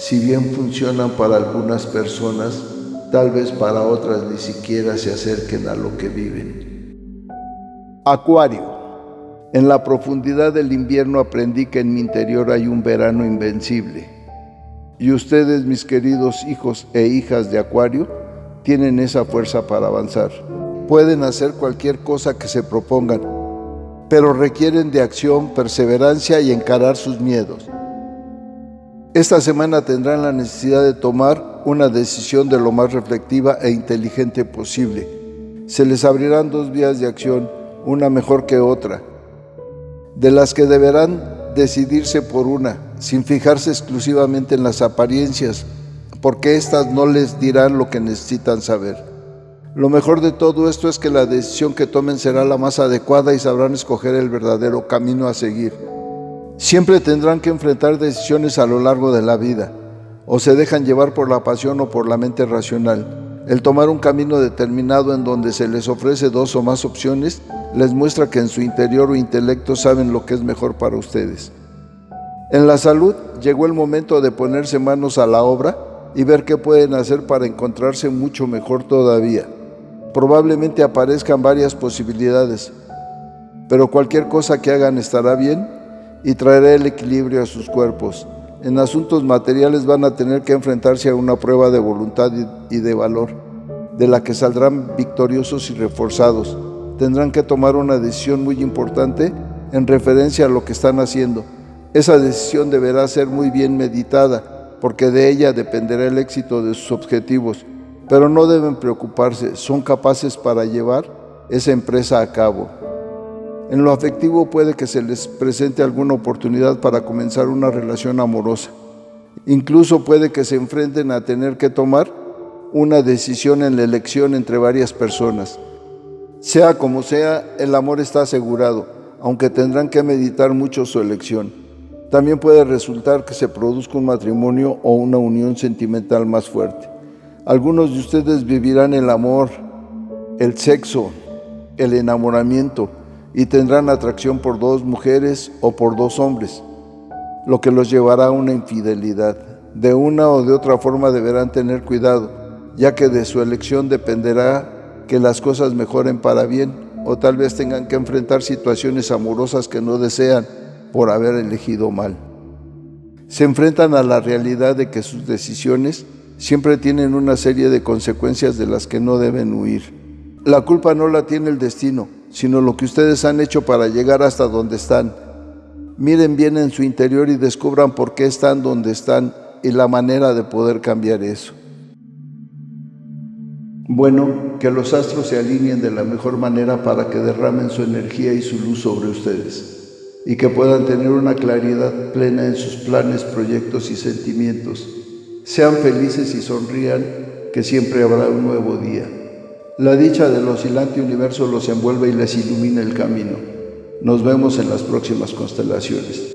si bien funcionan para algunas personas, tal vez para otras ni siquiera se acerquen a lo que viven. Acuario. En la profundidad del invierno aprendí que en mi interior hay un verano invencible. Y ustedes, mis queridos hijos e hijas de Acuario, tienen esa fuerza para avanzar. Pueden hacer cualquier cosa que se propongan, pero requieren de acción, perseverancia y encarar sus miedos. Esta semana tendrán la necesidad de tomar una decisión de lo más reflectiva e inteligente posible. Se les abrirán dos vías de acción, una mejor que otra de las que deberán decidirse por una, sin fijarse exclusivamente en las apariencias, porque éstas no les dirán lo que necesitan saber. Lo mejor de todo esto es que la decisión que tomen será la más adecuada y sabrán escoger el verdadero camino a seguir. Siempre tendrán que enfrentar decisiones a lo largo de la vida, o se dejan llevar por la pasión o por la mente racional. El tomar un camino determinado en donde se les ofrece dos o más opciones les muestra que en su interior o intelecto saben lo que es mejor para ustedes. En la salud llegó el momento de ponerse manos a la obra y ver qué pueden hacer para encontrarse mucho mejor todavía. Probablemente aparezcan varias posibilidades, pero cualquier cosa que hagan estará bien y traerá el equilibrio a sus cuerpos. En asuntos materiales van a tener que enfrentarse a una prueba de voluntad y de valor, de la que saldrán victoriosos y reforzados tendrán que tomar una decisión muy importante en referencia a lo que están haciendo. Esa decisión deberá ser muy bien meditada, porque de ella dependerá el éxito de sus objetivos. Pero no deben preocuparse, son capaces para llevar esa empresa a cabo. En lo afectivo puede que se les presente alguna oportunidad para comenzar una relación amorosa. Incluso puede que se enfrenten a tener que tomar una decisión en la elección entre varias personas. Sea como sea, el amor está asegurado, aunque tendrán que meditar mucho su elección. También puede resultar que se produzca un matrimonio o una unión sentimental más fuerte. Algunos de ustedes vivirán el amor, el sexo, el enamoramiento y tendrán atracción por dos mujeres o por dos hombres, lo que los llevará a una infidelidad. De una o de otra forma deberán tener cuidado, ya que de su elección dependerá que las cosas mejoren para bien o tal vez tengan que enfrentar situaciones amorosas que no desean por haber elegido mal. Se enfrentan a la realidad de que sus decisiones siempre tienen una serie de consecuencias de las que no deben huir. La culpa no la tiene el destino, sino lo que ustedes han hecho para llegar hasta donde están. Miren bien en su interior y descubran por qué están donde están y la manera de poder cambiar eso. Bueno, que los astros se alineen de la mejor manera para que derramen su energía y su luz sobre ustedes y que puedan tener una claridad plena en sus planes, proyectos y sentimientos. Sean felices y sonrían, que siempre habrá un nuevo día. La dicha del oscilante universo los envuelve y les ilumina el camino. Nos vemos en las próximas constelaciones.